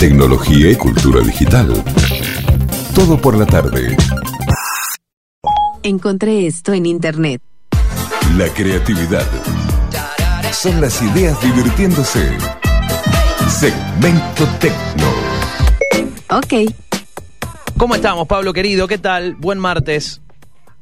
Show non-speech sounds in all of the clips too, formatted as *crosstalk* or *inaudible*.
tecnología y cultura digital. Todo por la tarde. Encontré esto en internet. La creatividad. Son las ideas divirtiéndose. Segmento Tecno. Ok. ¿Cómo estamos, Pablo querido? ¿Qué tal? Buen martes.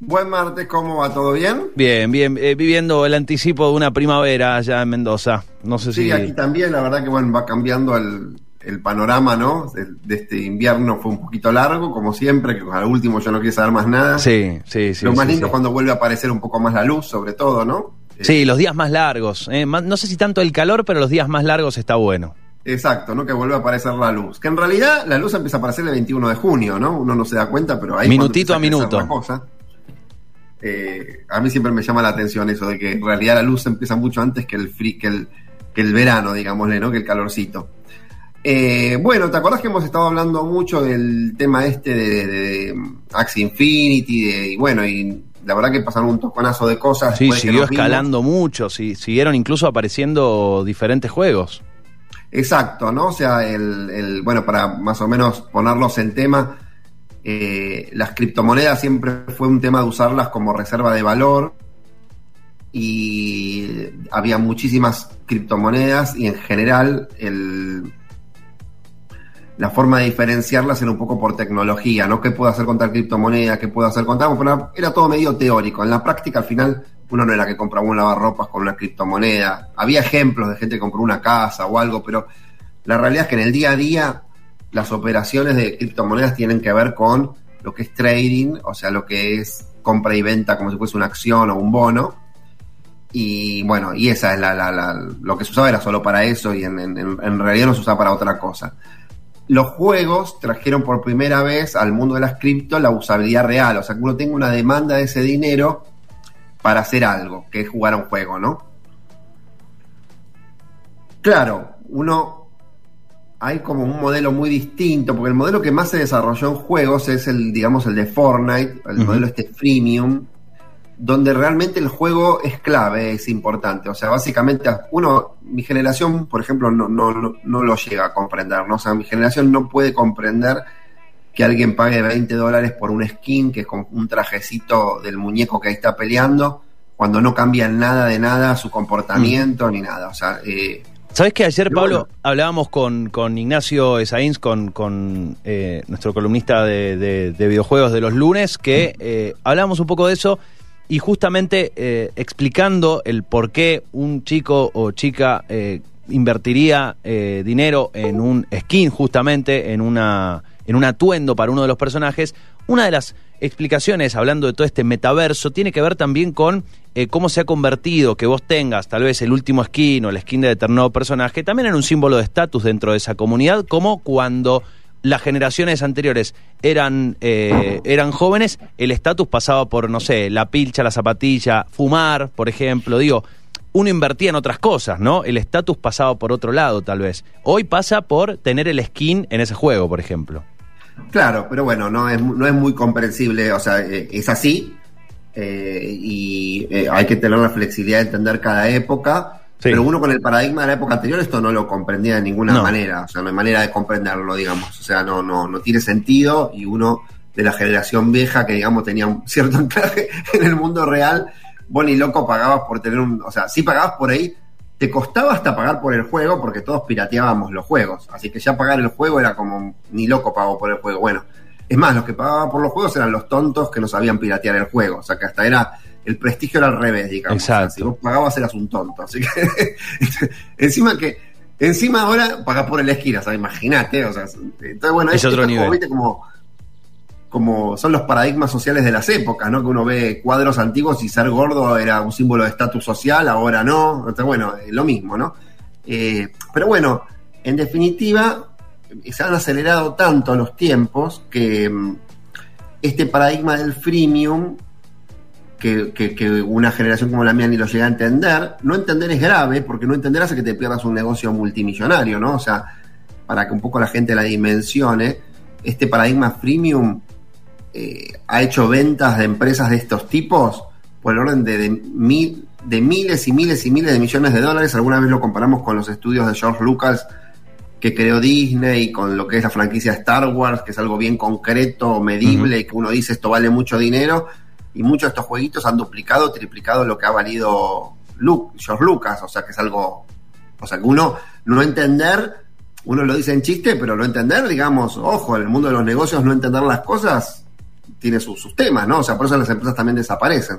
Buen martes, ¿cómo va? ¿Todo bien? Bien, bien. eh, viviendo el anticipo de una primavera allá en Mendoza. No sé Sí, si. aquí también, la verdad que bueno, va cambiando el, el panorama, ¿no? De, de este invierno fue un poquito largo, como siempre, que al último yo no quiero saber más nada. Sí, sí, sí. Lo más sí, lindo sí. es cuando vuelve a aparecer un poco más la luz, sobre todo, ¿no? Eh, Sí, los días más largos. eh, más- no sé si tanto el calor, pero los días más largos está bueno. Exacto, ¿no? Que vuelve a aparecer la luz. Que en realidad la luz empieza a aparecer el 21 de junio, ¿no? Uno no se da cuenta, pero ahí Minutito a minuto. la cosa. Eh, a mí siempre me llama la atención eso de que en realidad la luz empieza mucho antes que el, fri- que el, que el verano, digámosle, ¿no? Que el calorcito. Eh, bueno, ¿te acordás que hemos estado hablando mucho del tema este de, de- Axie Infinity? de- y bueno, y la verdad que pasaron un toconazo de cosas. Sí, siguió vimos. escalando mucho. Sí, siguieron incluso apareciendo diferentes juegos. Exacto, ¿no? O sea, el, el- bueno, para más o menos ponerlos en tema, eh, las criptomonedas siempre fue un tema de usarlas como reserva de valor y había muchísimas criptomonedas y en general el, la forma de diferenciarlas era un poco por tecnología, ¿no? ¿Qué puedo hacer con tal criptomoneda? ¿Qué puedo hacer con tal? Era todo medio teórico. En la práctica, al final, uno no era que compraba un lavarropas con una criptomoneda. Había ejemplos de gente que compró una casa o algo, pero la realidad es que en el día a día las operaciones de criptomonedas tienen que ver con lo que es trading, o sea, lo que es compra y venta como si fuese una acción o un bono. Y bueno, y esa es la, la- la- lo que se usaba era solo para eso y en, en- en realidad no se usaba para otra cosa. Los juegos trajeron por primera vez al mundo de las cripto la usabilidad real, o sea, que uno tenga una demanda de ese dinero para hacer algo, que es jugar a un juego, ¿no? Claro, uno hay como un modelo muy distinto, porque el modelo que más se desarrolló en juegos es el, digamos, el de Fortnite, el modelo este freemium, donde realmente el juego es clave, es importante. O sea, básicamente uno, mi generación, por ejemplo, no, no, no, no lo llega a comprender, ¿no? O sea, mi generación no puede comprender que alguien pague 20 dólares por un skin, que es con un trajecito del muñeco que ahí está peleando, cuando no cambia nada de nada su comportamiento ni nada. O sea, eh, ¿Sabes que ayer, Pablo, bueno. hablábamos con, con Ignacio Esaíns, con, con eh, nuestro columnista de, de- de videojuegos de los lunes, que eh, hablábamos un poco de eso y justamente eh, explicando el por qué un chico o chica eh, invertiría eh, dinero en un skin, justamente, en, una, en un atuendo para uno de los personajes. Una de las explicaciones, hablando de todo este metaverso, tiene que ver también con eh, cómo se ha convertido que vos tengas tal vez el último skin o el skin de determinado personaje, también en un símbolo de estatus dentro de esa comunidad, como cuando las generaciones anteriores eran, eh, eran jóvenes, el estatus pasaba por, no sé, la pilcha, la zapatilla, fumar, por ejemplo. Digo, uno invertía en otras cosas, ¿no? El estatus pasaba por otro lado, tal vez. Hoy pasa por tener el skin en ese juego, por ejemplo. Claro, pero bueno, no es, no es muy comprensible, o sea, eh, es así eh, y eh, hay que tener la flexibilidad de entender cada época, Sí. pero uno con el paradigma de la época anterior esto no lo comprendía de ninguna No. manera, o sea, no hay manera de comprenderlo, digamos, o sea, no, no, no tiene sentido y uno de la generación vieja que, digamos, tenía un cierto *laughs* anclaje en el mundo real, vos ni loco pagabas por tener un, o sea, sí pagabas por ahí, te costaba hasta pagar por el juego porque todos pirateábamos los juegos. Así que ya pagar el juego era como ni loco pago por el juego. Bueno, es más, los que pagaban por los juegos eran los tontos que no sabían piratear el juego. O sea que hasta era. El prestigio era al revés, digamos. Exacto. O sea, si vos pagabas eras un tonto. Así que. *laughs* encima que. Encima ahora pagás por el esquina, o sea, imagínate. O sea, entonces, bueno, Es otro nivel. Como, viste, como, como son los paradigmas sociales de las épocas, ¿no? Que uno ve cuadros antiguos y ser gordo era un símbolo de estatus social, ahora no. Entonces, bueno, eh, lo mismo, ¿no? Eh, pero bueno, en definitiva, eh, se han acelerado tanto los tiempos que mm, este paradigma del freemium, que, que- que una generación como la mía ni lo llega a entender, no entender es grave, porque no entender hace que te pierdas un negocio multimillonario, ¿no? O sea, para que un poco la gente la dimensione, este paradigma freemium eh, ha hecho ventas de empresas de estos tipos por el orden de, de mil, de miles y miles y miles de millones de dólares. Alguna vez lo comparamos con los estudios de George Lucas que creó Disney con lo que es la franquicia Star Wars, que es algo bien concreto, medible, y que uno dice esto vale mucho dinero, y muchos de estos jueguitos han duplicado, triplicado lo que ha valido Luke, George Lucas, o sea que es algo, o sea que uno no entender, uno lo dice en chiste, pero no entender, digamos, ojo, en el mundo de los negocios no entender las cosas tiene sus, sus temas, ¿no? O sea, por eso las empresas también desaparecen.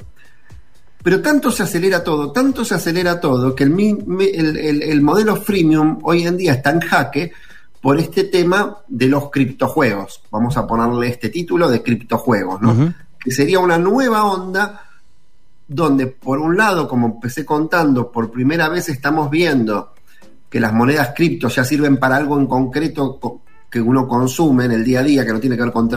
Pero tanto se acelera todo, tanto se acelera todo, que el, modelo freemium hoy en día está en jaque por este tema de los criptojuegos. Vamos a ponerle este título de criptojuegos, ¿no? Que sería una nueva onda donde, por un lado, como empecé contando, por primera vez estamos viendo que las monedas cripto ya sirven para algo en concreto que uno consume en el día a día, que no tiene que ver con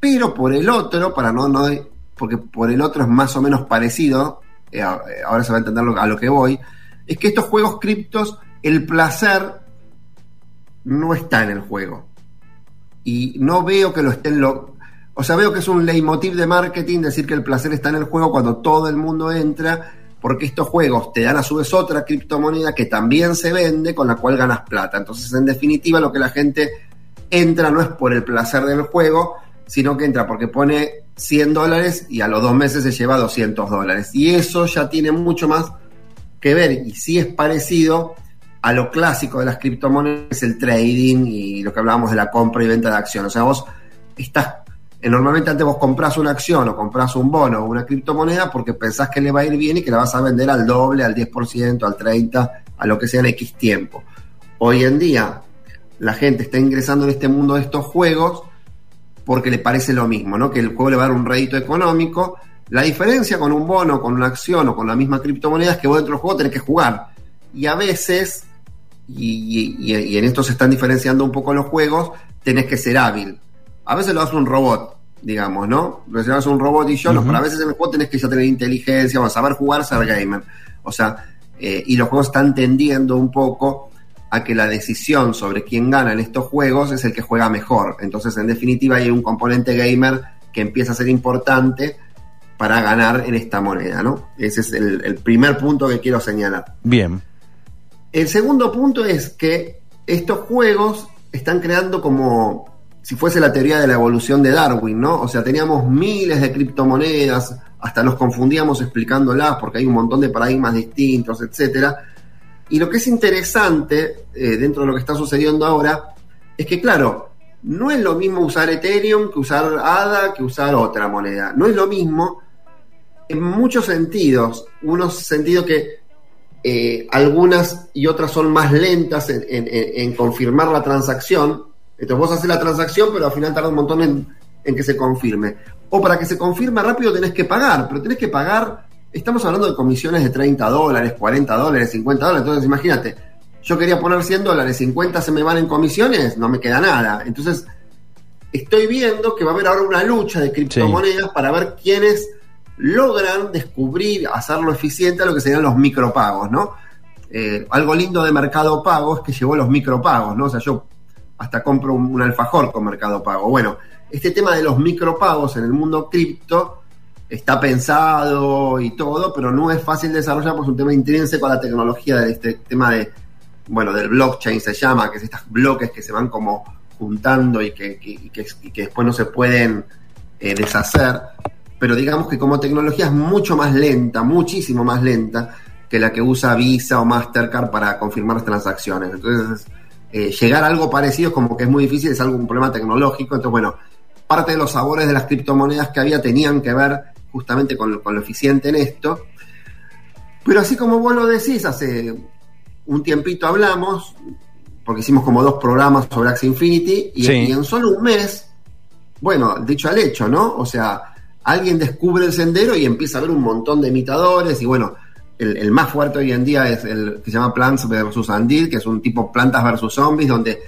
pero por el otro, para no, no porque por el otro es más o menos parecido, eh, eh, ahora se va a entender a lo que voy, es que estos juegos criptos, el placer no está en el juego. Y no veo que lo estén lo. O sea, veo que es un leitmotiv de marketing decir que el placer está en el juego cuando todo el mundo entra, porque estos juegos te dan a su vez otra criptomoneda que también se vende, con la cual ganas plata. Entonces, en definitiva, lo que la gente entra no es por el placer del juego, sino que entra porque pone 100 dólares y a los dos meses se lleva 200 dólares. Y eso ya tiene mucho más que ver y sí es parecido a lo clásico de las criptomonedas, el trading y lo que hablábamos de la compra y venta de acciones. O sea, vos estás, normalmente antes vos compras una acción o compras un bono o una criptomoneda porque pensás que le va a ir bien y que la vas a vender al doble, al 10%, al 30%, a lo que sea en X tiempo. Hoy en día la gente está ingresando en este mundo de estos juegos porque le parece lo mismo, ¿no? Que el juego le va a dar un rédito económico. La diferencia con un bono, con una acción o con la misma criptomoneda es que vos dentro del juego tenés que jugar. Y a veces, y, en esto se están diferenciando un poco los juegos, tenés que ser hábil. A veces lo hace un robot, digamos, ¿no? Hace un robot y yo, no, pero a veces en el juego tenés que ya tener inteligencia, a saber jugar, ser gamer. O sea, eh, y los juegos están tendiendo un poco a que la decisión sobre quién gana en estos juegos es el que juega mejor. Entonces, en definitiva, hay un componente gamer que empieza a ser importante para ganar en esta moneda, ¿no? Ese es el, primer punto que quiero señalar. Bien. El segundo punto es que estos juegos están creando como si fuese la teoría de la evolución de Darwin, ¿no? O sea, teníamos miles de criptomonedas, hasta nos confundíamos explicándolas porque hay un montón de paradigmas distintos, etcétera y lo que es interesante eh, dentro de lo que está sucediendo ahora es que, claro, no es lo mismo usar Ethereum que usar ADA, que usar otra moneda. No es lo mismo en muchos sentidos. Unos sentidos que eh, algunas y otras son más lentas en, confirmar la transacción. Entonces vos haces la transacción, pero al final tarda un montón en, en que se confirme. O para que se confirme rápido tenés que pagar, pero tenés que pagar estamos hablando de comisiones de 30 dólares, 40 dólares, 50 dólares. Entonces, imagínate, yo quería poner 100 dólares, 50 se me van en comisiones, no me queda nada. Entonces, estoy viendo que va a haber ahora una lucha de criptomonedas para ver quiénes logran descubrir, hacerlo eficiente a lo que serían los micropagos, ¿no? Eh, algo lindo de Mercado Pago es que llevó los micropagos, ¿no? O sea, yo hasta compro un, alfajor con Mercado Pago. Bueno, este tema de los micropagos en el mundo cripto está pensado y todo, pero no es fácil desarrollar es un tema intrínseco a la tecnología de este tema de, bueno, del blockchain se llama, que es estos bloques que se van como juntando y que, que, después no se pueden eh, deshacer. Pero digamos que como tecnología es mucho más lenta, muchísimo más lenta que la que usa Visa o Mastercard para confirmar las transacciones. Entonces, eh, llegar a algo parecido es como que es muy difícil, es algo un problema tecnológico. Entonces, bueno, parte de los sabores de las criptomonedas que había tenían que ver justamente con, lo eficiente en esto. Pero así como vos lo decís, hace un tiempito hablamos, porque hicimos como dos programas sobre Axie Infinity, y, en solo un mes, bueno, dicho al hecho, ¿no? O sea, alguien descubre el sendero y empieza a ver un montón de imitadores, y bueno, el, más fuerte hoy en día es el que se llama Plants vs. Undead, que es un tipo plantas versus zombies, donde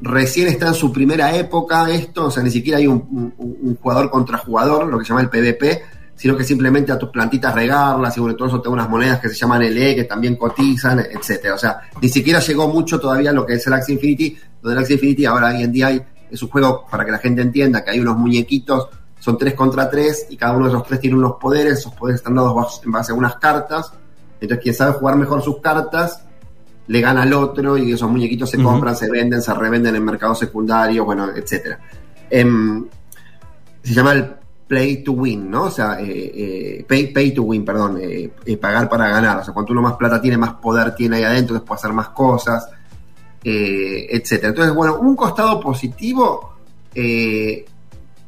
recién está en su primera época esto, o sea, ni siquiera hay un, jugador contra jugador, lo que se llama el PvP, sino que simplemente a tus plantitas regarlas y sobre todo eso tengo unas monedas que se llaman LE que también cotizan, etcétera. O sea, ni siquiera llegó mucho todavía lo que es el Axie Infinity, donde el Axie Infinity ahora hoy en día hay, es un juego para que la gente entienda que hay unos muñequitos, son tres contra tres y cada uno de esos tres tiene unos poderes, esos poderes están dados en base a unas cartas. Entonces, quien sabe jugar mejor sus cartas le gana al otro y esos muñequitos se compran, se venden, se revenden en mercados secundarios, bueno, etcétera. Em, se llama el play to win, ¿no? O sea, eh, eh, pay, pay to win, perdón, eh, pagar para ganar. O sea, cuanto uno más plata tiene, más poder tiene ahí adentro, puede hacer más cosas, etcétera. Entonces, bueno, un costado positivo, eh,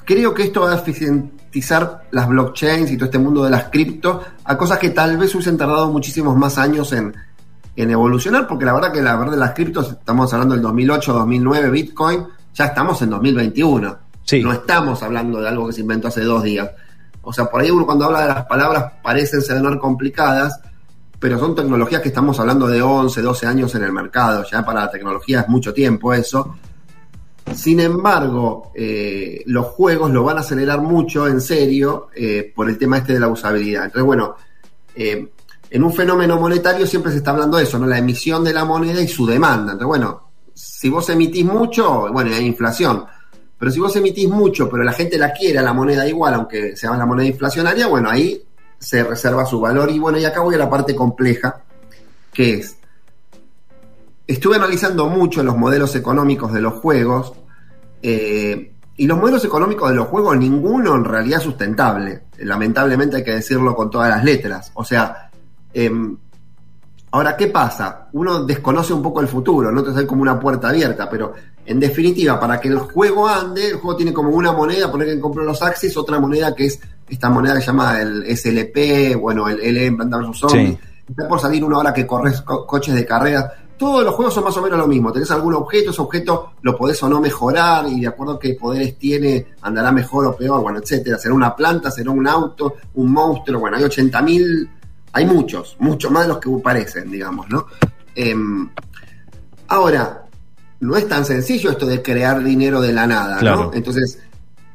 creo que esto va a eficientizar las blockchains y todo este mundo de las cripto a cosas que tal vez hubiesen tardado muchísimos más años en, en evolucionar, porque la verdad que la verdad de las criptos, estamos hablando del 2008, 2009, Bitcoin, ya estamos en 2021. Sí. No estamos hablando de algo que se inventó hace dos días. O sea, por ahí uno cuando habla de las palabras parecen ser complicadas, pero son tecnologías que estamos hablando de 11, 12 años en el mercado. Ya para la tecnología es mucho tiempo eso. Sin embargo, eh, los juegos lo van a acelerar mucho, en serio, eh, por el tema este de la usabilidad. Entonces, bueno, eh, en un fenómeno monetario siempre se está hablando de eso, ¿no? La emisión de la moneda y su demanda. Entonces, bueno, si vos emitís mucho, bueno, hay inflación. Pero si vos emitís mucho, pero la gente la quiere la moneda igual, aunque sea la moneda inflacionaria, bueno, ahí se reserva su valor. Y bueno, y acá voy a la parte compleja, que es, estuve analizando mucho los modelos económicos de los juegos, eh, y los modelos económicos de los juegos, ninguno en realidad es sustentable. Lamentablemente hay que decirlo con todas las letras. O sea, em, ahora, ¿qué pasa? Uno desconoce un poco el futuro, no te sale como una puerta abierta, pero en definitiva, para que el juego ande, el juego tiene como una moneda, poner que compró los Axis, otra moneda que es esta moneda que se llama el SLP, bueno, el LM Planta vs. Zombie. Sí. Está por salir una hora que corres co- coches de carrera. Todos los juegos son más o menos lo mismo. Tenés algún objeto, ese objeto lo podés o no mejorar y de acuerdo a qué poderes tiene, andará mejor o peor, bueno, etcétera. Será una planta, será un auto, un monstruo, bueno, hay 80.000, hay muchos, muchos más de los que parecen, digamos, ¿no? Em, ahora, no es tan sencillo esto de crear dinero de la nada, Claro. ¿no? Entonces,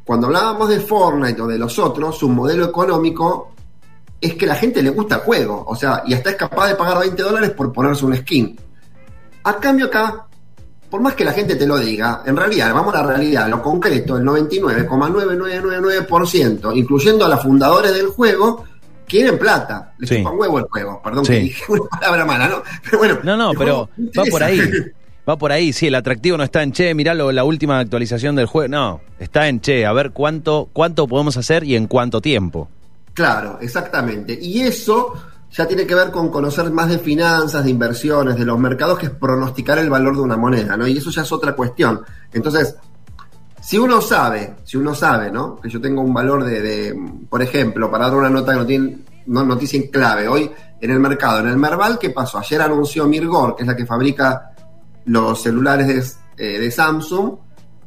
cuando hablábamos de Fortnite o de los otros, su modelo económico es que la gente le gusta el juego, o sea, y hasta es capaz de pagar 20 dólares por ponerse un skin. A cambio acá, por más que la gente te lo diga, en realidad, vamos a la realidad, lo concreto, el 99,9999%, incluyendo a los fundadores del juego, quieren plata. Les Sí. huevo el juego, perdón Sí. que dije una palabra mala, ¿no? *laughs* Pero bueno, No, no, pero va por ahí. *laughs* Va por ahí, sí, el atractivo no está en che, mirá lo- la última actualización del juego. No, está en che, a ver cuánto, cuánto podemos hacer y en cuánto tiempo. Claro, exactamente. Y eso ya tiene que ver con conocer más de finanzas, de inversiones, de los mercados, que es pronosticar el valor de una moneda, ¿no? Y eso ya es otra cuestión. Entonces, si uno sabe, si uno sabe, ¿no? Que yo tengo un valor de, por ejemplo, para dar una nota que no tiene, no, noticia en clave, hoy en el mercado, en el Merval, ¿qué pasó? Ayer anunció Mirgor, que es la que fabrica los celulares de, eh, de Samsung,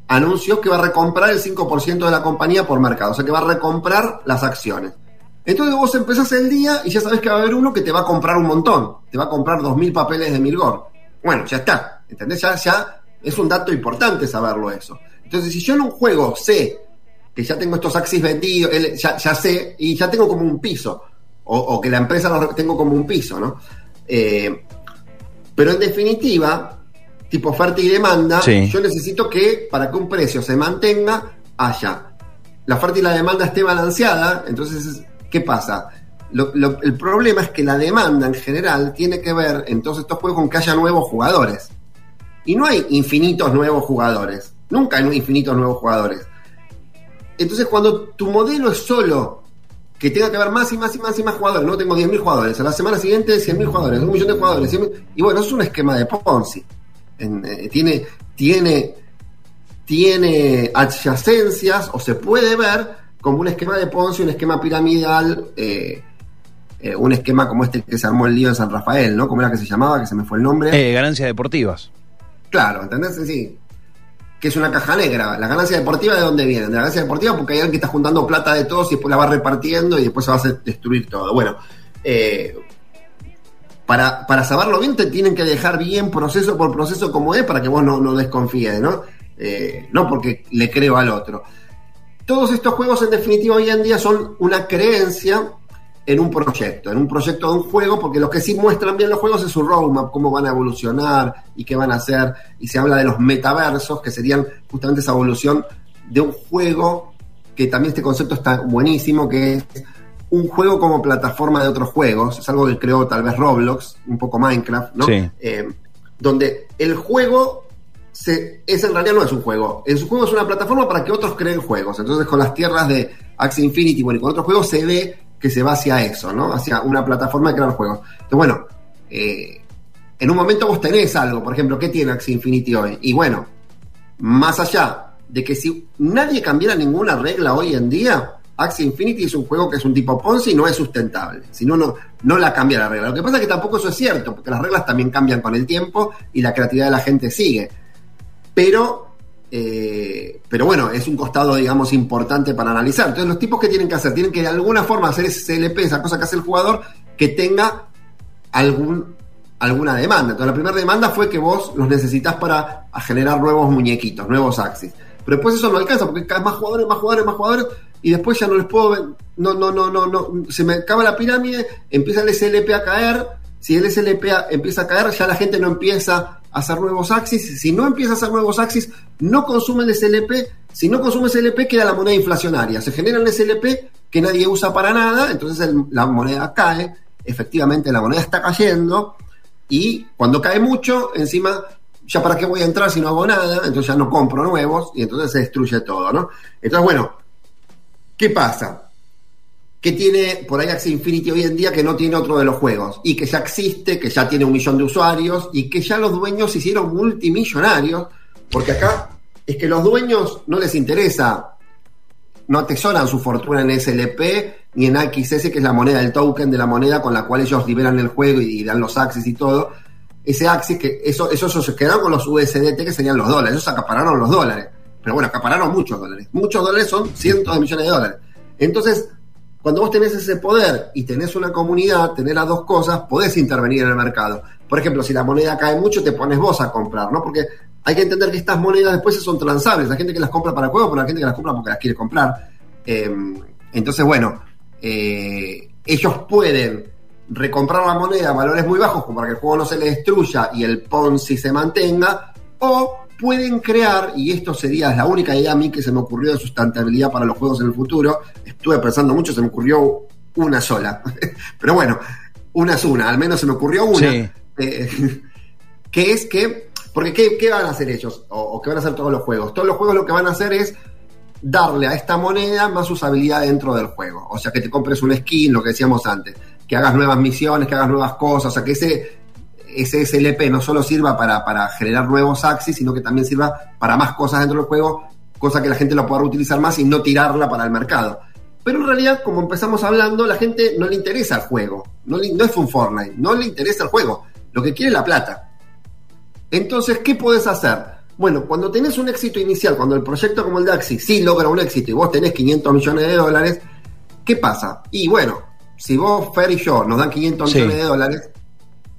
anunció que va a recomprar el 5% de la compañía por mercado, o sea que va a recomprar las acciones. Entonces vos empezás el día y ya sabes que va a haber uno que te va a comprar un montón, te va a comprar 2.000 papeles de Mirgor. Bueno, ya está, ¿entendés? Ya, ya es un dato importante saberlo eso. Entonces, si yo en un juego sé que ya tengo estos Axis vendidos, ya, ya sé, y ya tengo como un piso, o, o que la empresa lo tengo como un piso, ¿no? Eh, pero en definitiva, tipo oferta y demanda, Sí. yo necesito que para que un precio se mantenga, haya la oferta y la demanda esté balanceada, entonces, ¿qué pasa? El problema es que la demanda en general tiene que ver en todos estos juegos con que haya nuevos jugadores. Y no hay infinitos nuevos jugadores. Nunca hay infinitos nuevos jugadores. Entonces, cuando tu modelo es solo que tenga que haber más y más y más y más jugadores, no tengo 10.000 jugadores, a la semana siguiente 100.000 jugadores, un millón de jugadores, 100.000, y bueno, es un esquema de Ponzi. Eh, tiene, tiene, tiene adyacencias o se puede ver como un esquema de Ponzi, un esquema piramidal, eh, eh, un esquema como este que se armó el lío en San Rafael, ¿no? ¿Cómo era que se llamaba? Que se me fue el nombre. Eh, ganancias deportivas. Claro, ¿entendés? Sí. Que es una caja negra. La ganancia deportiva de dónde vienen? De la ganancia deportiva porque hay alguien que está juntando plata de todos y después la va repartiendo y después se va a destruir todo. Bueno, eh, para, para saberlo bien te tienen que dejar bien proceso por proceso como es para que vos no, no desconfíes, ¿no? Eh, no porque le creo al otro. Todos estos juegos en definitiva hoy en día son una creencia en un proyecto, en un proyecto de un juego, porque lo que sí muestran bien los juegos es su roadmap, cómo van a evolucionar y qué van a hacer. Y se habla de los metaversos, que serían justamente esa evolución de un juego, que también este concepto está buenísimo, que es un juego como plataforma de otros juegos. Es algo que creó tal vez Roblox, un poco Minecraft, ¿no? Sí. Eh, donde el juego se, es en realidad no es un juego. En su juego es una plataforma para que otros creen juegos. Entonces, con las tierras de Axie Infinity, bueno, y con otros juegos se ve que se va hacia eso, ¿no? Hacia una plataforma de crear juegos. Entonces, bueno, eh, en un momento vos tenés algo, por ejemplo, ¿qué tiene Axie Infinity hoy? Y bueno, más allá de que si nadie cambiara ninguna regla hoy en día, Axie Infinity es un juego que es un tipo Ponzi y no es sustentable. Si no, no, no la cambia la regla. Lo que pasa es que tampoco eso es cierto, porque las reglas también cambian con el tiempo y la creatividad de la gente sigue. Pero, eh, pero bueno, es un costado, digamos, importante para analizar. Entonces, los tipos que tienen que hacer, tienen que de alguna forma hacer ese CLP, esa cosa que hace el jugador, que tenga algún, alguna demanda. Entonces, la primera demanda fue que vos los necesitas para generar nuevos muñequitos, nuevos Axis. Pero después eso no alcanza, porque cada más jugadores, más jugadores, más jugadores, y después ya no les puedo no, no, no, no, no, se me acaba la pirámide, empieza el SLP a caer, si el SLP empieza a caer, ya la gente no empieza hacer nuevos axis, si no empieza a hacer nuevos axis, no consume el SLP, si no consume SLP queda la moneda inflacionaria, se genera el SLP que nadie usa para nada, entonces la moneda cae, efectivamente la moneda está cayendo, y cuando cae mucho, encima ya para qué voy a entrar si no hago nada, entonces ya no compro nuevos y entonces se destruye todo, ¿no? Entonces, bueno, ¿qué pasa? ¿Qué tiene por ahí Axie Infinity hoy en día que no tiene otro de los juegos? Y que ya existe, que ya tiene un millón de usuarios y que ya los dueños se hicieron multimillonarios, porque acá es que los dueños no les interesa, no atesoran su fortuna en SLP ni en XS, que es la moneda, el token de la moneda con la cual ellos liberan el juego y dan los axis y todo, ese Axis, que eso, eso, se quedaron con los USDT, que serían los dólares, ellos acapararon los dólares. Pero bueno, acapararon muchos dólares. Muchos dólares son cientos de millones de dólares. Entonces, cuando vos tenés ese poder y tenés una comunidad, tener las dos cosas, podés intervenir en el mercado. Por ejemplo, si la moneda cae mucho, te pones vos a comprar, ¿no? Porque hay que entender que estas monedas después son transables. La gente que las compra para juego, pero la gente que las compra porque las quiere comprar. Em, entonces, bueno, eh, ellos pueden recomprar la moneda a valores muy bajos como para que el juego no se le destruya y el Ponzi se mantenga, o pueden crear, y esto sería la única idea a mí que se me ocurrió de sustentabilidad para los juegos en el futuro, estuve pensando mucho, se me ocurrió una sola, *laughs* pero bueno, una es una, al menos se me ocurrió una, eh, *laughs* que es que, porque ¿qué, van a hacer ellos? O, o, qué van a hacer todos los juegos? Todos los juegos lo que van a hacer es darle a esta moneda más usabilidad dentro del juego, o sea, que te compres un skin, lo que decíamos antes que hagas nuevas misiones, que hagas nuevas cosas, o sea, que ese, ese SLP no solo sirva para, generar nuevos axis, sino que también sirva para más cosas dentro del juego, cosa que la gente lo pueda utilizar más y no tirarla para el mercado. Pero en realidad, como empezamos hablando, la gente no le interesa el juego, no, no es un Fortnite, no le interesa el juego, lo que quiere es la plata. Entonces, ¿qué puedes hacer? Bueno, cuando tenés un éxito inicial, cuando el proyecto como el de Axis sí logra un éxito y vos tenés 500 millones de dólares, ¿qué pasa? Y bueno, si vos, Fer y yo, nos dan 500 millones de dólares,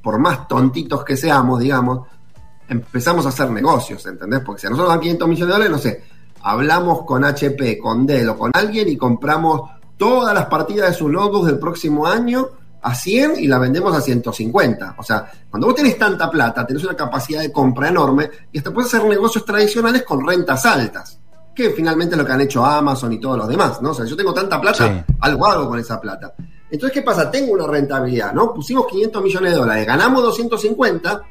por más tontitos que seamos, digamos, empezamos a hacer negocios, ¿entendés? Porque si a nosotros nos dan 500 millones de dólares, no sé, hablamos con HP, con Dell o con alguien y compramos todas las partidas de su notebook del próximo año a 100 y la vendemos a 150. O sea, cuando vos tenés tanta plata, tenés una capacidad de compra enorme y hasta puedes hacer negocios tradicionales con rentas altas, que finalmente es lo que han hecho Amazon y todos los demás, ¿no? O sea, yo tengo tanta plata, algo hago con esa plata. Entonces, ¿qué pasa? Tengo una rentabilidad, ¿no? Pusimos 500 millones de dólares, ganamos 250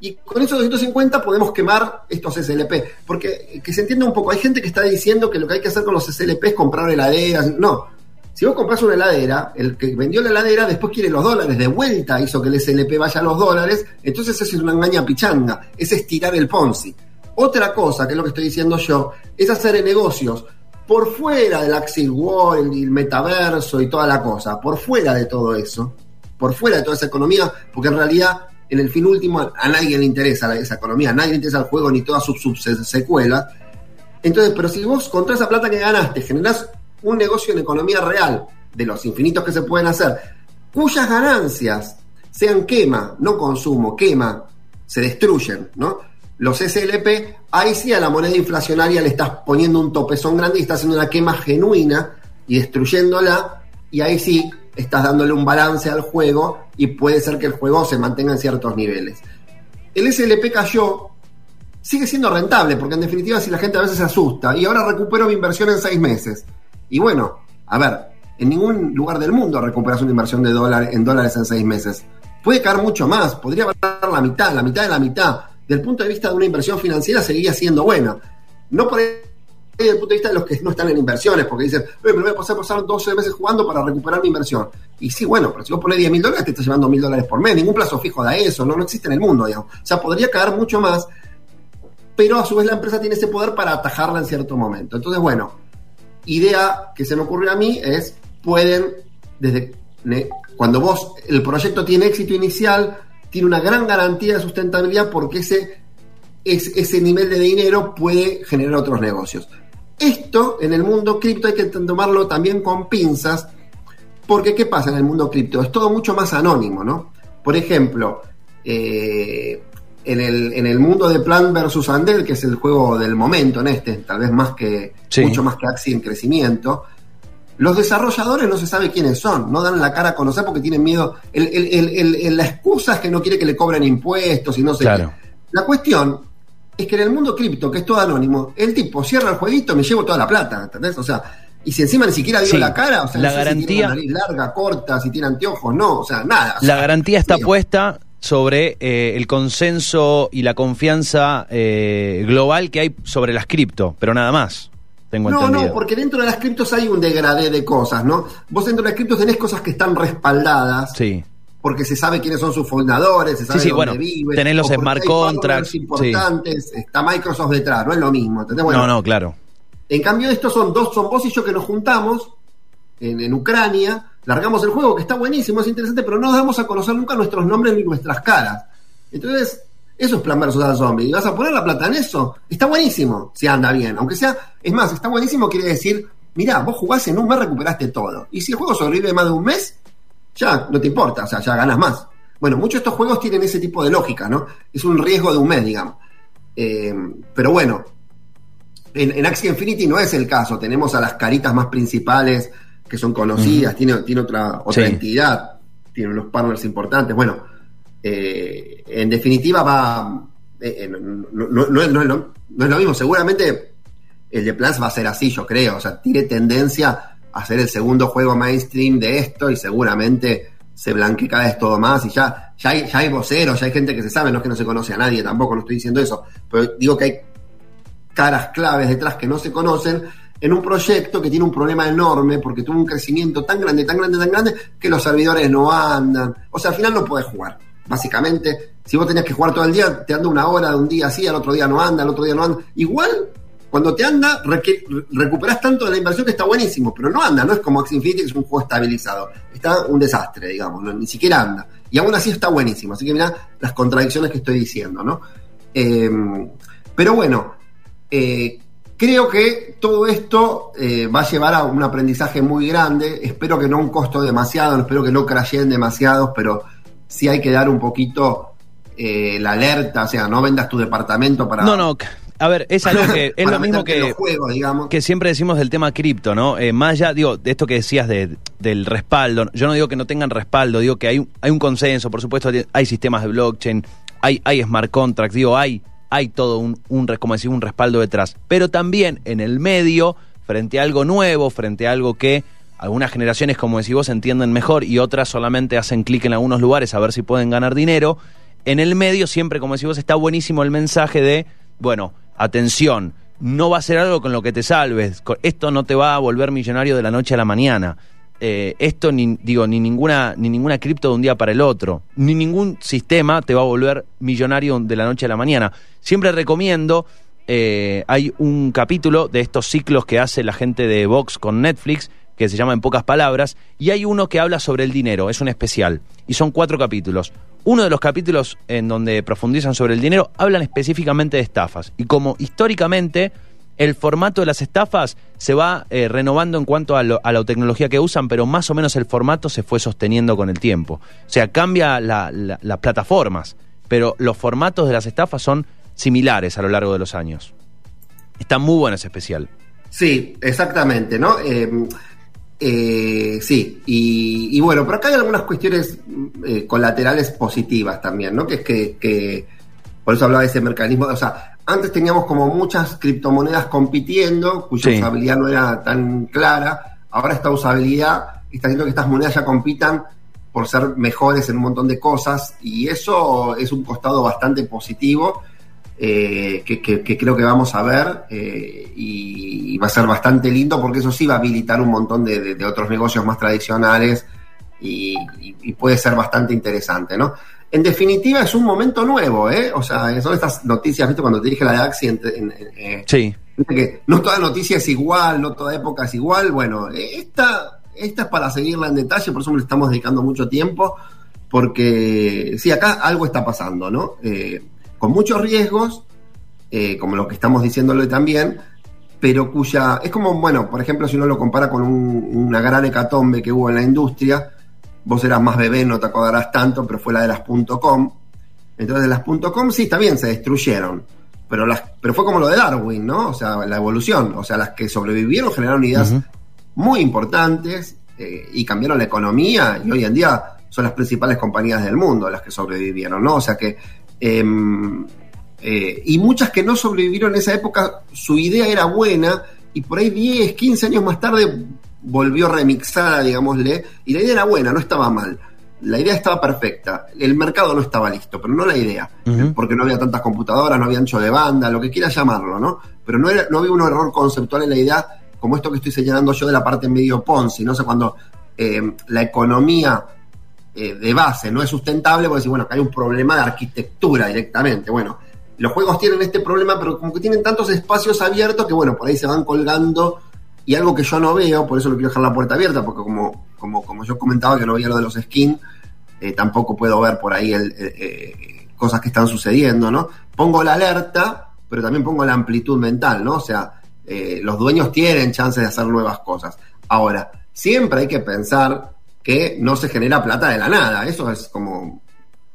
y con esos 250 podemos quemar estos SLP. Porque, eh, que se entienda un poco, hay gente que está diciendo que lo que hay que hacer con los SLP es comprar heladeras. No, si vos compras una heladera, el que vendió la heladera después quiere los dólares de vuelta, hizo que el SLP vaya a los dólares, entonces eso es una engaña pichanga, es estirar el Ponzi. Otra cosa, que es lo que estoy diciendo yo, es hacer negocios por fuera del Axel World y el metaverso y toda la cosa, por fuera de todo eso, por fuera de toda esa economía, porque en realidad en el fin último a nadie le interesa esa economía, a nadie le interesa el juego ni todas sus subsecuelas. Entonces, pero si vos con toda esa plata que ganaste generás un negocio en economía real, de los infinitos que se pueden hacer, cuyas ganancias sean quema, no consumo, quema, se destruyen, ¿no? Los SLP, ahí sí a la moneda inflacionaria le estás poniendo un topezón grande y estás haciendo una quema genuina y destruyéndola, y ahí sí estás dándole un balance al juego y puede ser que el juego se mantenga en ciertos niveles. El SLP cayó, sigue siendo rentable, porque en definitiva si la gente a veces se asusta, y ahora recupero mi inversión en seis meses. Y bueno, a ver, en ningún lugar del mundo recuperas una inversión de dólar, en dólares en seis meses. puede caer mucho más, podría valer la mitad, la mitad de la mitad. Del punto de vista de una inversión financiera seguiría siendo buena. No por el punto de vista de los que no están en inversiones, porque dicen, pero voy a pasar, pasar 12 meses jugando para recuperar mi inversión. Y sí, bueno, pero si vos pones 10 mil dólares, te estás llevando mil dólares por mes, ningún plazo fijo da eso, no, no existe en el mundo, digamos. O sea, podría caer mucho más, pero a su vez la empresa tiene ese poder para atajarla en cierto momento. Entonces, bueno, idea que se me ocurrió a mí es, pueden, desde cuando vos, el proyecto tiene éxito inicial, tiene una gran garantía de sustentabilidad porque ese, ese nivel de dinero puede generar otros negocios. Esto en el mundo cripto hay que tomarlo también con pinzas, porque ¿qué pasa en el mundo cripto? Es todo mucho más anónimo, ¿no? Por ejemplo, eh, en, el, en el mundo de Plant vs. Andel, que es el juego del momento en este, tal vez más que mucho más que Axie en crecimiento, los desarrolladores no se sabe quiénes son, no dan la cara a conocer porque tienen miedo. El, la excusa es que no quiere que le cobren impuestos y no sé qué. La cuestión es que en el mundo cripto, que es todo anónimo, el tipo cierra el jueguito, me llevo toda la plata, ¿entendés? O sea, y si encima ni siquiera dio la cara, o sea, la garantía, si tiene nariz larga, corta, si tiene anteojos, no, o sea, nada. la garantía está puesta sobre eh, el consenso y la confianza eh, global que hay sobre las cripto, pero nada más. Tengo no, entendido. no, porque dentro de las criptos hay un degradé de cosas, ¿no? Vos dentro de las criptos tenés cosas que están respaldadas. Sí porque se sabe quiénes son sus fundadores, se sabe sí, sí, dónde bueno, Tenés los smart contracts. importantes, está Microsoft detrás, no es lo mismo. no, no, claro. En cambio, estos son dos, son vos y yo que nos juntamos en, Ucrania, largamos el juego, que está buenísimo, es interesante, pero no damos a conocer nunca nuestros nombres ni nuestras caras. Entonces, eso es Plan versus Zombie. ¿Y vas a poner la plata en eso? Está buenísimo, si anda bien. Aunque sea, es más, está buenísimo quiere decir, mirá, vos jugás en un mes, recuperaste todo. Y si el juego sobrevive más de un mes, ya no te importa, o sea, ya ganas más. Bueno, muchos de estos juegos tienen ese tipo de lógica, ¿no? Es un riesgo de un mes, digamos. Eh, pero bueno, en, en, Axie Infinity no es el caso. Tenemos a las caritas más principales que son conocidas, tiene, tiene otra, otra entidad, tiene unos partners importantes. Bueno, eh, en definitiva va. Eh, no, es lo mismo. Seguramente el de Plus va a ser así, yo creo. O sea, tiene tendencia hacer el segundo juego mainstream de esto y seguramente se blanquea cada vez todo más y ya, ya, hay, ya hay voceros, ya hay gente que se sabe, no es que no se conoce a nadie, tampoco no estoy diciendo eso, pero digo que hay caras claves detrás que no se conocen en un proyecto que tiene un problema enorme porque tuvo un crecimiento tan grande, tan grande, tan grande que los servidores no andan. O sea, al final no puedes jugar. Básicamente, si vos tenías que jugar todo el día, te anda una hora de un día así, al otro día no anda, al otro día no anda. Igual cuando te anda, recuperas tanto de la inversión que está buenísimo, pero no anda, no es como Axie que es un juego estabilizado. Está un desastre, digamos, ni siquiera anda. Y aún así está buenísimo. Así que mira las contradicciones que estoy diciendo, ¿no? Em, pero bueno, eh, creo que todo esto eh, va a llevar a un aprendizaje muy grande. Espero que no un costo demasiado, espero que no crashen demasiado, pero sí hay que dar un poquito eh, la alerta, o sea, no vendas tu departamento para... No, no, a ver, es algo que *laughs* es lo mismo que, que siempre decimos del tema cripto, ¿no? Eh, más allá, digo, de esto que decías de, del respaldo, yo no digo que no tengan respaldo, digo que hay, hay un consenso, por supuesto, hay sistemas de blockchain, hay, hay smart contracts, digo, hay, hay todo un, un, como decir, un respaldo detrás. Pero también en el medio, frente a algo nuevo, frente a algo que algunas generaciones, como decís vos, entienden mejor y otras solamente hacen clic en algunos lugares a ver si pueden ganar dinero. En el medio siempre, como decís vos, está buenísimo el mensaje de, bueno, atención, no va a ser algo con lo que te salves, esto no te va a volver millonario de la noche a la mañana. Eh, esto ni digo ni ninguna ni ninguna cripto de un día para el otro ni ningún sistema te va a volver millonario de la noche a la mañana siempre recomiendo eh, hay un capítulo de estos ciclos que hace la gente de Vox con Netflix que se llama En pocas palabras, y hay uno que habla sobre el dinero, es un especial, y son cuatro capítulos. Uno de los capítulos en donde profundizan sobre el dinero hablan específicamente de estafas, y como históricamente el formato de las estafas se va eh, renovando en cuanto a, la tecnología que usan, pero más o menos el formato se fue sosteniendo con el tiempo. O sea, cambia las plataformas, pero los formatos de las estafas son similares a lo largo de los años. Está muy bueno ese especial. Sí, exactamente, ¿no? Eh, eh, sí, y, bueno, pero acá hay algunas cuestiones eh, colaterales positivas también, ¿no? Que es que, por eso hablaba de ese mecanismo, o sea, antes teníamos como muchas criptomonedas compitiendo, cuya usabilidad no era tan clara, ahora esta usabilidad está haciendo que estas monedas ya compitan por ser mejores en un montón de cosas y eso es un costado bastante positivo eh, que, creo que vamos a ver eh, y, va a ser bastante lindo porque eso sí va a habilitar un montón de, otros negocios más tradicionales y, puede ser bastante interesante, ¿no? En definitiva es un momento nuevo, ¿eh? O sea, son estas noticias, ¿viste? Cuando te dije la de Axi, eh, sí. que no toda noticia es igual, no toda época es igual, bueno, esta esta es para seguirla en detalle, por eso le estamos dedicando mucho tiempo, porque sí, acá algo está pasando, ¿no? Eh, con muchos riesgos, eh, como lo que estamos diciéndole también, pero cuya. Es como, bueno, por ejemplo, si uno lo compara con una gran hecatombe que hubo en la industria, vos eras más bebé, no te acordarás tanto, pero fue la de las .com. Entonces, las .com sí, está bien, se destruyeron. Pero, las, pero fue como lo de Darwin, ¿no? O sea, la evolución. O sea, las que sobrevivieron generaron ideas muy importantes eh, y cambiaron la economía y hoy en día son las principales compañías del mundo las que sobrevivieron, ¿no? O sea que... Em, eh, y muchas que no sobrevivieron en esa época, su idea era buena y por ahí 10, 15 años más tarde volvió remixada, digámosle, y la idea era buena, no estaba mal. La idea estaba perfecta, el mercado no estaba listo, pero no la idea, porque no había tantas computadoras, no había ancho de banda, lo que quieras llamarlo, ¿no? Pero no, era, no había un error conceptual en la idea como esto que estoy señalando yo de la parte medio Ponzi, no sé, cuando eh, la economía eh, de base no es sustentable, pues decir, bueno, que hay un problema de arquitectura directamente. Bueno, los juegos tienen este problema, pero como que tienen tantos espacios abiertos que, bueno, por ahí se van colgando. Y algo que yo no veo, por eso lo quiero dejar la puerta abierta, porque como, como, como yo comentaba que no veía lo de los skins, eh, tampoco puedo ver por ahí el, cosas que están sucediendo, ¿no? Pongo la alerta, pero también pongo la amplitud mental, ¿no? O sea, eh, los dueños tienen chances de hacer nuevas cosas. Ahora, siempre hay que pensar que no se genera plata de la nada. Eso es como.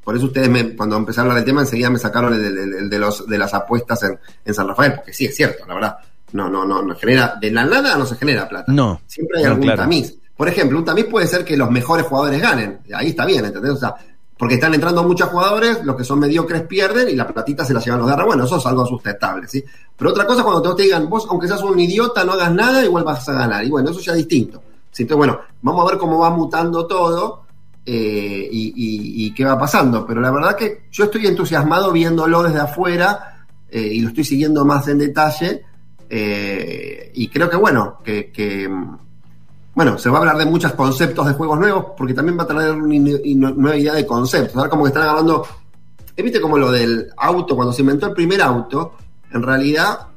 Por eso ustedes, me, cuando empecé a hablar del tema, enseguida me sacaron el, de, los, de las apuestas en, San Rafael, porque sí, es cierto, la verdad. No, no, no, no genera. De la nada no se genera plata. No. Siempre hay algún tamiz. Por ejemplo, un tamiz puede ser que los mejores jugadores ganen. Ahí está bien, ¿entendés? O sea, porque están entrando muchos jugadores, los que son mediocres pierden y la platita se la llevan los de arriba. Bueno, eso es algo sustentable, ¿sí? Pero otra cosa cuando te digan, vos, aunque seas un idiota, no hagas nada, igual vas a ganar. Y bueno, eso ya es distinto. Entonces, bueno, vamos a ver cómo va mutando todo eh, y, qué va pasando. Pero la verdad que yo estoy entusiasmado viéndolo desde afuera eh, y lo estoy siguiendo más en detalle. Eh, y creo que, bueno, que bueno, se va a hablar de muchos conceptos de juegos nuevos, porque también va a traer una nueva idea de conceptos. Ahora como que están hablando, viste como lo del auto, cuando se inventó el primer auto, en realidad,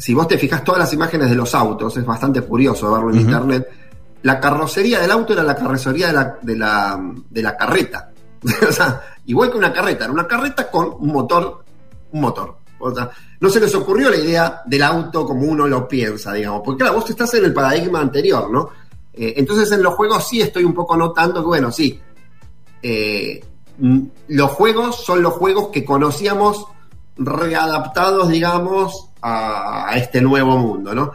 si vos te fijas todas las imágenes de los autos, es bastante curioso verlo en internet, la carrocería del auto era la carrocería de la, de la, de la carreta. *laughs* o sea, igual que una carreta, era una carreta con un motor, un motor. O sea, no se les ocurrió la idea del auto como uno lo piensa, digamos. Porque claro, vos estás en el paradigma anterior, ¿no? Eh, entonces en los juegos sí estoy un poco notando que, bueno, sí, eh, los juegos son los juegos que conocíamos readaptados, digamos, a, este nuevo mundo, ¿no?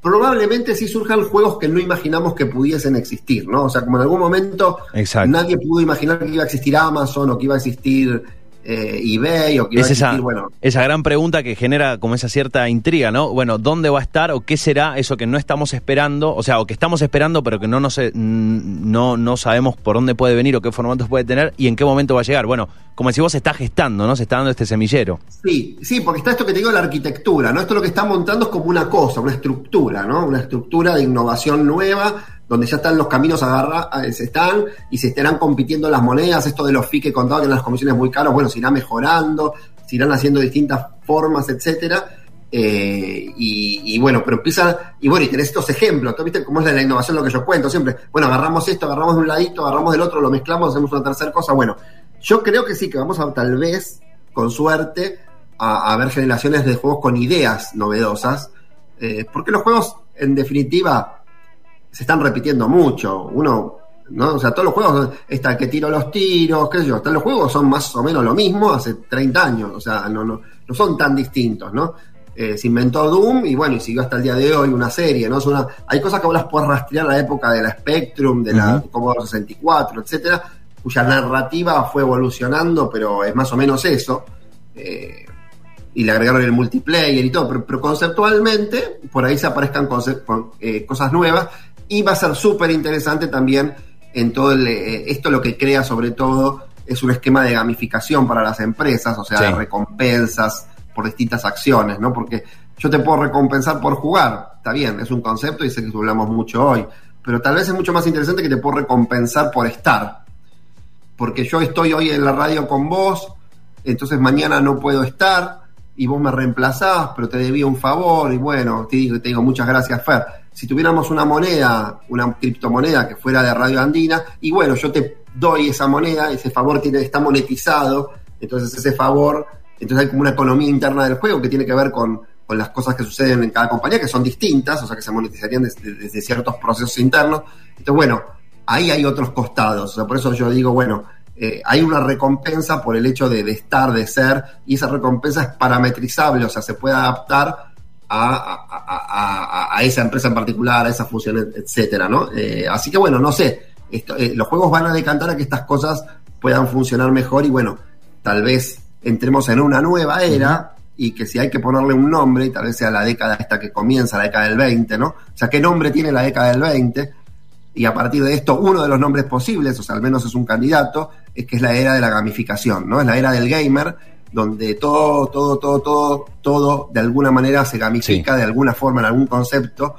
Probablemente sí surjan juegos que no imaginamos que pudiesen existir, ¿no? O sea, como en algún momento nadie pudo imaginar que iba a existir Amazon o que iba a existir eh, eBay o que es esa, bueno. Esa gran pregunta que genera como esa cierta intriga, ¿no? Bueno, ¿dónde va a estar o qué será eso que no estamos esperando? O sea, o que estamos esperando pero que no, no, no, no sabemos por dónde puede venir o qué formatos puede tener y en qué momento va a llegar. Bueno, como si vos se está gestando, ¿no? Se está dando este semillero. Sí, sí, porque está esto que te digo, la arquitectura, ¿no? Esto lo que está montando es como una cosa, una estructura, ¿no? Una estructura de innovación nueva donde ya están los caminos agarra, se están y se estarán compitiendo las monedas, esto de los FI que contaba que las comisiones muy caras, bueno, se irá mejorando, se irán haciendo distintas formas, etcétera. Eh, y, bueno, pero empieza, y bueno, y tenés estos ejemplos, ¿tú viste cómo es la, innovación lo que yo cuento siempre? Bueno, agarramos esto, agarramos de un ladito, agarramos del otro, lo mezclamos, hacemos una tercera cosa. Bueno, yo creo que sí, que vamos a tal vez, con suerte, a, ver generaciones de juegos con ideas novedosas, eh, porque los juegos, en definitiva, se están repitiendo mucho. Uno, ¿no? O sea, todos los juegos, está que tiro los tiros, qué sé yo, los juegos son más o menos lo mismo hace 30 años, o sea, no, no, no son tan distintos, ¿no? Eh, se inventó Doom y bueno, y siguió hasta el día de hoy una serie, ¿no? Es una, hay cosas que vos las puedes rastrear la época de la Spectrum, de la Commodore 64, etcétera, cuya narrativa fue evolucionando, pero es más o menos eso. Eh, y le agregaron el multiplayer y todo, pero, conceptualmente por ahí se aparezcan eh, cosas nuevas Y va a ser súper interesante también en todo el, eh, esto lo que crea sobre todo es un esquema de gamificación para las empresas, o sea, de recompensas por distintas acciones, ¿no? Porque yo te puedo recompensar por jugar, está bien, es un concepto y sé que hablamos mucho hoy, pero tal vez es mucho más interesante que te puedo recompensar por estar. Porque yo estoy hoy en la radio con vos, entonces mañana no puedo estar y vos me reemplazás, pero te debía un favor y bueno, te digo, te digo muchas gracias, Fer. Si tuviéramos una moneda, una criptomoneda que fuera de Radio Andina, y bueno, yo te doy esa moneda, ese favor tiene, está monetizado, entonces ese favor, entonces hay como una economía interna del juego que tiene que ver con, las cosas que suceden en cada compañía, que son distintas, o sea, que se monetizarían desde, ciertos procesos internos. Entonces, bueno, ahí hay otros costados, por eso yo digo, bueno, eh, hay una recompensa por el hecho de, estar, de ser, y esa recompensa es parametrizable, o sea, se puede adaptar a, a, esa empresa en particular, a esa función, etcétera, ¿no? Eh, así que bueno, no sé, eh, los juegos van a decantar a que estas cosas puedan funcionar mejor y bueno, tal vez entremos en una nueva era y que si hay que ponerle un nombre, y tal vez sea la década esta que comienza, la década del 20, ¿no? O sea, ¿qué nombre tiene la década del 20? Y a partir de esto, uno de los nombres posibles, o sea, al menos es un candidato, es que es la era de la gamificación, ¿no? Es la era del gamer, donde todo, todo, todo, todo, todo de alguna manera se gamifica de alguna forma, en algún concepto.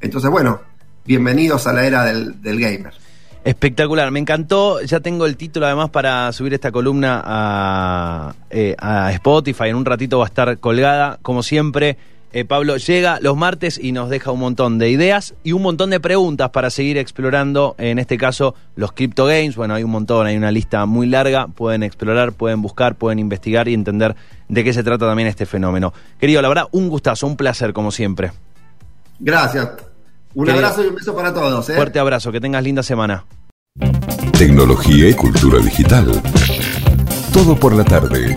Entonces, bueno, bienvenidos a la era del, del gamer. Espectacular, me encantó. Ya tengo el título además para subir esta columna a, eh, a Spotify. En un ratito va a estar colgada. Como siempre, eh, Pablo llega los martes y nos deja un montón de ideas y un montón de preguntas para seguir explorando, en este caso, los crypto games. Bueno, hay un montón, hay una lista muy larga. Pueden explorar, pueden buscar, pueden investigar y entender de qué se trata también este fenómeno. Querido, la verdad, un gustazo, un placer, como siempre. Gracias. Un abrazo y un beso para todos. ¿eh? Fuerte abrazo, que tengas linda semana. Tecnología y cultura digital. Todo por la tarde.